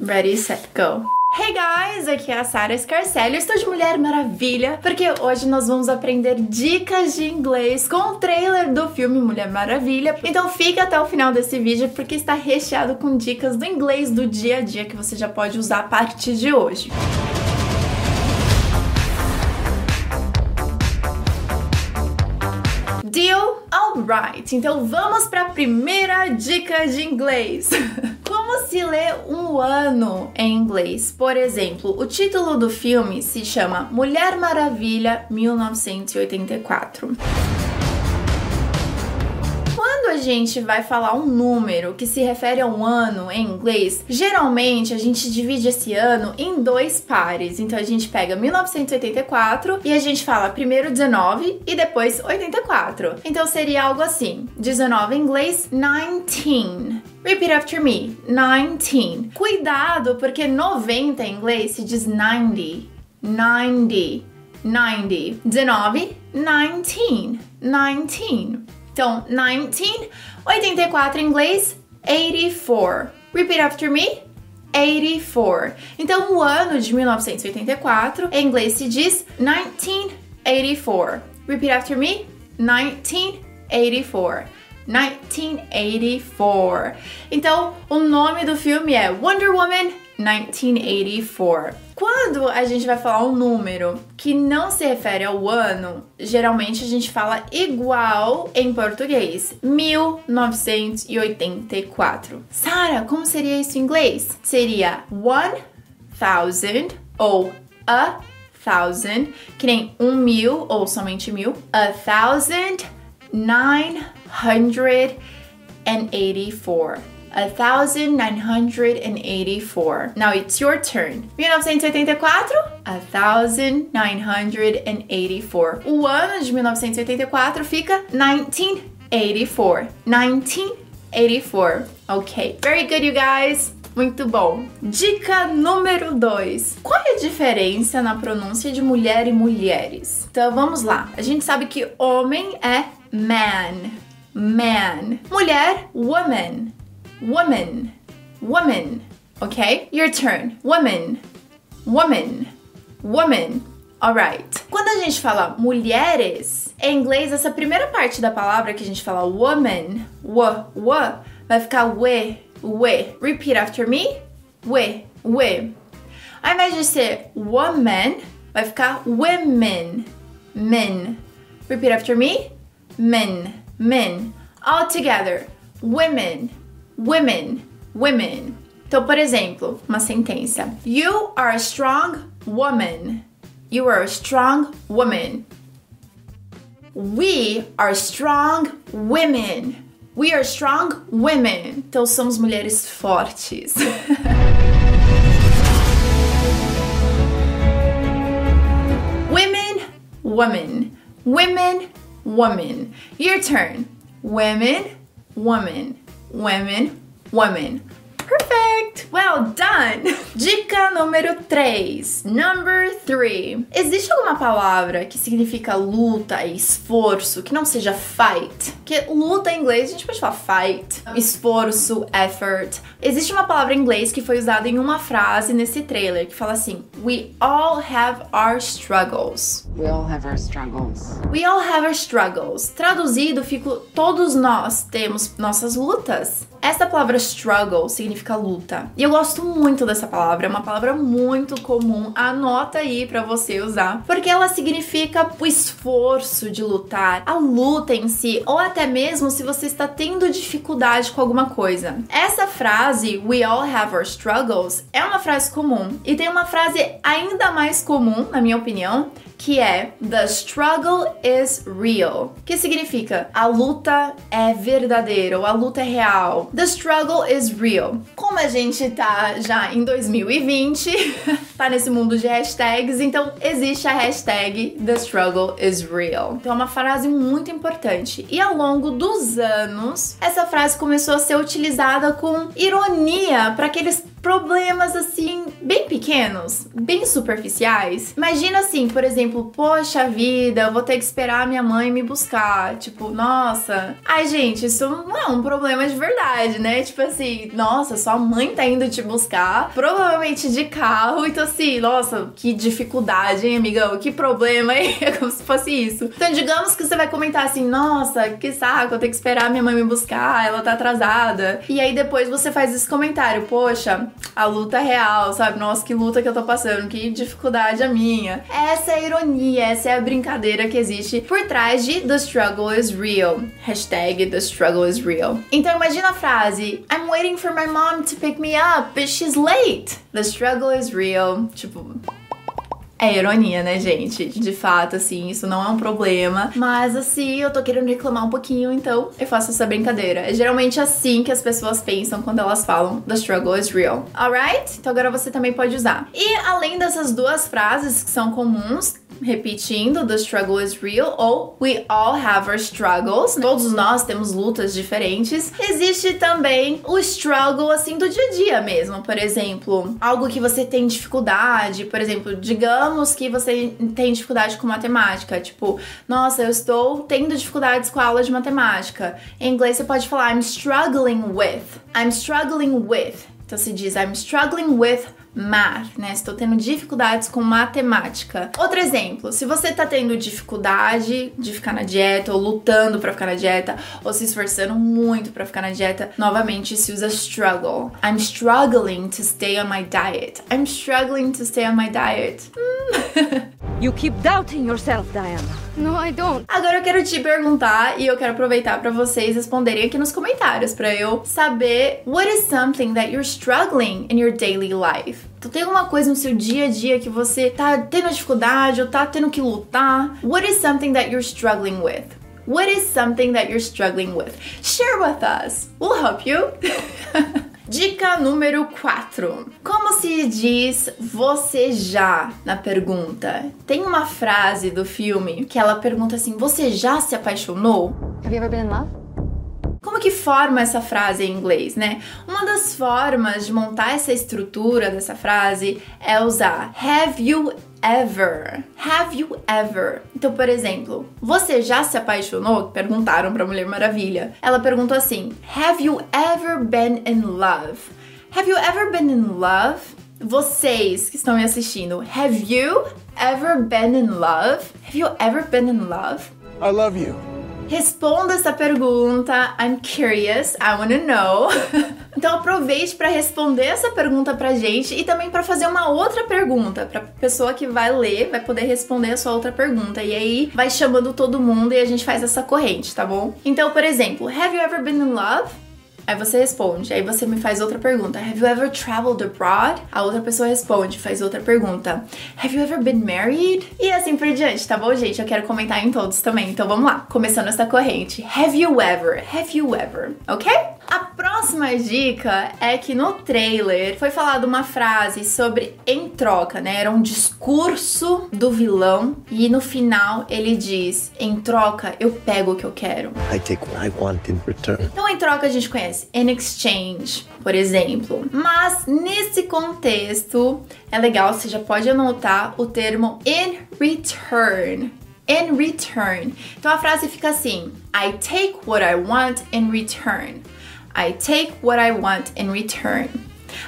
Ready, set, go. Hey guys, aqui é a Sarah Scarcelli, estou de Mulher Maravilha, porque hoje nós vamos aprender dicas de inglês com o trailer do filme Mulher Maravilha. Então fica até o final desse vídeo porque está recheado com dicas do inglês do dia a dia que você já pode usar a partir de hoje. Deal? Alright, então vamos para a primeira dica de inglês. Como se lê um ano em inglês? Por exemplo, o título do filme se chama Mulher Maravilha 1984 a gente vai falar um número que se refere a um ano em inglês, geralmente a gente divide esse ano em dois pares. Então a gente pega 1984 e a gente fala primeiro 19 e depois 84. Então seria algo assim: 19 em inglês, 19. Repeat after me: 19. Cuidado, porque 90 em inglês se diz 90. 90. 90. 19, 19. 19. Então, 19, 84 em inglês, 84. Repeat after me. 84. Então, o ano de 1984 em inglês se diz 1984. Repeat after me. 1984. 1984. Então, o nome do filme é Wonder Woman 1984. Quando a gente vai falar um número que não se refere ao ano, geralmente a gente fala igual em português. 1984. Sara, como seria isso em inglês? Seria one thousand ou a thousand, que nem um mil ou somente mil. A thousand nine hundred and eighty-four. 1984. Now it's your turn. 1984, 1984. O ano de 1984 fica 1984. 1984. Ok. Very good, you guys. Muito bom. Dica número 2. Qual é a diferença na pronúncia de mulher e mulheres? Então vamos lá. A gente sabe que homem é man. Man. Mulher, woman woman, woman. Okay? Your turn. Woman, woman, woman. Alright. Quando a gente fala mulheres, em inglês, essa primeira parte da palavra que a gente fala woman, w, w, vai ficar we, we. Repeat after me. We, we. Ao invés de ser woman, vai ficar women, men. Repeat after me. Men, men. All together. Women, women, women. Então, por exemplo, uma sentença: You are a strong woman. You are a strong woman. We are strong women. We are strong women. Então, somos mulheres fortes. women, woman. Women, woman. Your turn. Women, woman women, women. Perfect! Well done! Dica número 3. Number 3. Existe alguma palavra que significa luta e esforço que não seja fight? Porque luta em inglês a gente pode falar fight, esforço, effort. Existe uma palavra em inglês que foi usada em uma frase nesse trailer que fala assim: We all have our struggles. We all have our struggles. We all have our struggles. Traduzido, fico todos nós temos nossas lutas. Essa palavra struggle significa luta. E eu gosto muito dessa palavra, é uma palavra muito comum. Anota aí para você usar, porque ela significa o esforço de lutar, a luta em si, ou até mesmo se você está tendo dificuldade com alguma coisa. Essa frase, we all have our struggles, é uma frase comum. E tem uma frase ainda mais comum, na minha opinião, que é The struggle is real, que significa a luta é verdadeira ou a luta é real. The struggle is real. Como a gente tá já em 2020, tá nesse mundo de hashtags, então existe a hashtag The struggle is real. Então é uma frase muito importante. E ao longo dos anos, essa frase começou a ser utilizada com ironia para aqueles problemas assim, bem pequenos, bem superficiais. Imagina assim, por exemplo, poxa vida, eu vou ter que esperar minha mãe me buscar. Tipo, nossa. Ai, gente, isso não é um problema de verdade, né? Tipo assim, nossa, sua mãe tá indo te buscar, provavelmente de carro, então assim, nossa, que dificuldade, hein, amigão? Que problema, hein? É como se fosse isso. Então, digamos que você vai comentar assim, nossa, que saco, eu tenho que esperar minha mãe me buscar, ela tá atrasada. E aí depois você faz esse comentário, poxa, a luta real, sabe? Nossa, que luta que eu tô passando, que dificuldade a minha. Essa é a ironia, essa é a brincadeira que existe por trás de The Struggle is Real. Hashtag The Struggle is Real. Então imagina a frase, I'm waiting for my mom to pick me up, but she's late. The struggle is real. Tipo, é ironia, né, gente? De fato, assim, isso não é um problema. Mas, assim, eu tô querendo reclamar um pouquinho, então eu faço essa brincadeira. É geralmente assim que as pessoas pensam quando elas falam The struggle is real. Alright? Então agora você também pode usar. E além dessas duas frases que são comuns, repetindo, the struggle is real, ou we all have our struggles. Todos nós temos lutas diferentes. Existe também o struggle, assim, do dia a dia mesmo. Por exemplo, algo que você tem dificuldade, por exemplo, digamos que você tem dificuldade com matemática. Tipo, nossa, eu estou tendo dificuldades com a aula de matemática. Em inglês você pode falar I'm struggling with. I'm struggling with. Então se diz I'm struggling with math, né? Estou tendo dificuldades com matemática. Outro exemplo, se você tá tendo dificuldade de ficar na dieta ou lutando para ficar na dieta ou se esforçando muito para ficar na dieta, novamente se usa struggle. I'm struggling to stay on my diet. I'm struggling to stay on my diet. You keep doubting yourself, Diana. No, I don't. Agora eu quero te perguntar e eu quero aproveitar para vocês responderem aqui nos comentários para eu saber what is something that you're struggling in your daily life. Tu tem alguma coisa no seu dia a dia que você tá tendo dificuldade ou tá tendo que lutar? What is something that you're struggling with? What is something that you're struggling with? Share with us. We'll help you. Dica número 4. Como se diz você já na pergunta? Tem uma frase do filme que ela pergunta assim: Você já se apaixonou? Have you ever been in love? Como que forma essa frase em inglês, né? Uma das formas de montar essa estrutura dessa frase é usar have you ever? Have you ever? Então, por exemplo, você já se apaixonou? Perguntaram pra Mulher Maravilha. Ela perguntou assim: Have you ever been in love? Have you ever been in love? Vocês que estão me assistindo, have you ever been in love? Have you ever been in love? I love you. Responda essa pergunta. I'm curious, I wanna know. então aproveite para responder essa pergunta pra gente e também para fazer uma outra pergunta para pessoa que vai ler, vai poder responder a sua outra pergunta. E aí vai chamando todo mundo e a gente faz essa corrente, tá bom? Então, por exemplo, have you ever been in love? Aí você responde, aí você me faz outra pergunta. Have you ever traveled abroad? A outra pessoa responde, faz outra pergunta. Have you ever been married? E assim por diante, tá bom, gente? Eu quero comentar em todos também. Então vamos lá, começando essa corrente. Have you ever? Have you ever? Ok? A próxima dica é que no trailer foi falada uma frase sobre em troca, né? Era um discurso do vilão e no final ele diz: em troca eu pego o que eu quero. I take what I want in return. Então, em troca, a gente conhece in exchange, por exemplo. Mas nesse contexto, é legal, você já pode anotar o termo in return. In return. Então a frase fica assim: I take what I want in return. I take what I want in return.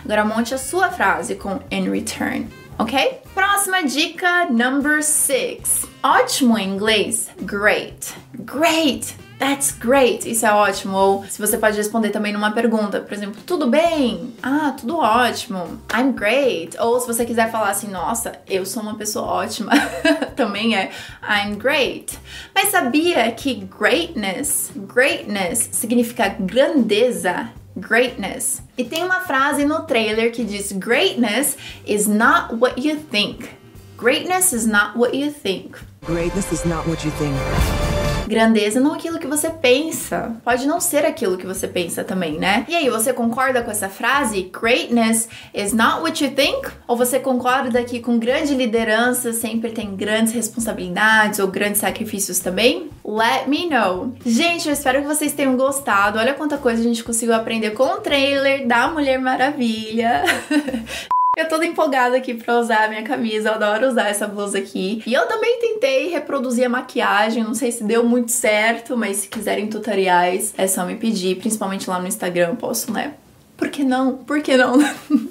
Agora monte a sua frase com in return, ok? Próxima dica, number six. Ótimo em inglês, great. Great. That's great. Isso é ótimo. Ou se você pode responder também numa pergunta, por exemplo, tudo bem? Ah, tudo ótimo. I'm great. Ou se você quiser falar assim, nossa, eu sou uma pessoa ótima, também é I'm great. Mas sabia que greatness, greatness significa grandeza? Greatness. E tem uma frase no trailer que diz: Greatness is not what you think. Greatness is not what you think. Greatness is not what you think. Grandeza não aquilo que você pensa. Pode não ser aquilo que você pensa também, né? E aí, você concorda com essa frase? Greatness is not what you think? Ou você concorda que com grande liderança sempre tem grandes responsabilidades ou grandes sacrifícios também? Let me know. Gente, eu espero que vocês tenham gostado. Olha quanta coisa a gente conseguiu aprender com o trailer da Mulher Maravilha. Eu toda empolgada aqui pra usar a minha camisa, eu adoro usar essa blusa aqui. E eu também tentei reproduzir a maquiagem, não sei se deu muito certo, mas se quiserem tutoriais, é só me pedir, principalmente lá no Instagram, eu posso, né? Por que não? Por que não?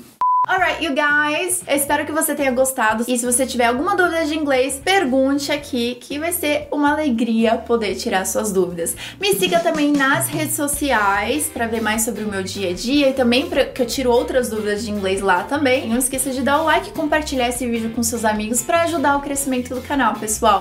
Alright, you guys, eu espero que você tenha gostado. E se você tiver alguma dúvida de inglês, pergunte aqui, que vai ser uma alegria poder tirar suas dúvidas. Me siga também nas redes sociais para ver mais sobre o meu dia a dia e também para que eu tiro outras dúvidas de inglês lá também. Não esqueça de dar o like e compartilhar esse vídeo com seus amigos para ajudar o crescimento do canal, pessoal.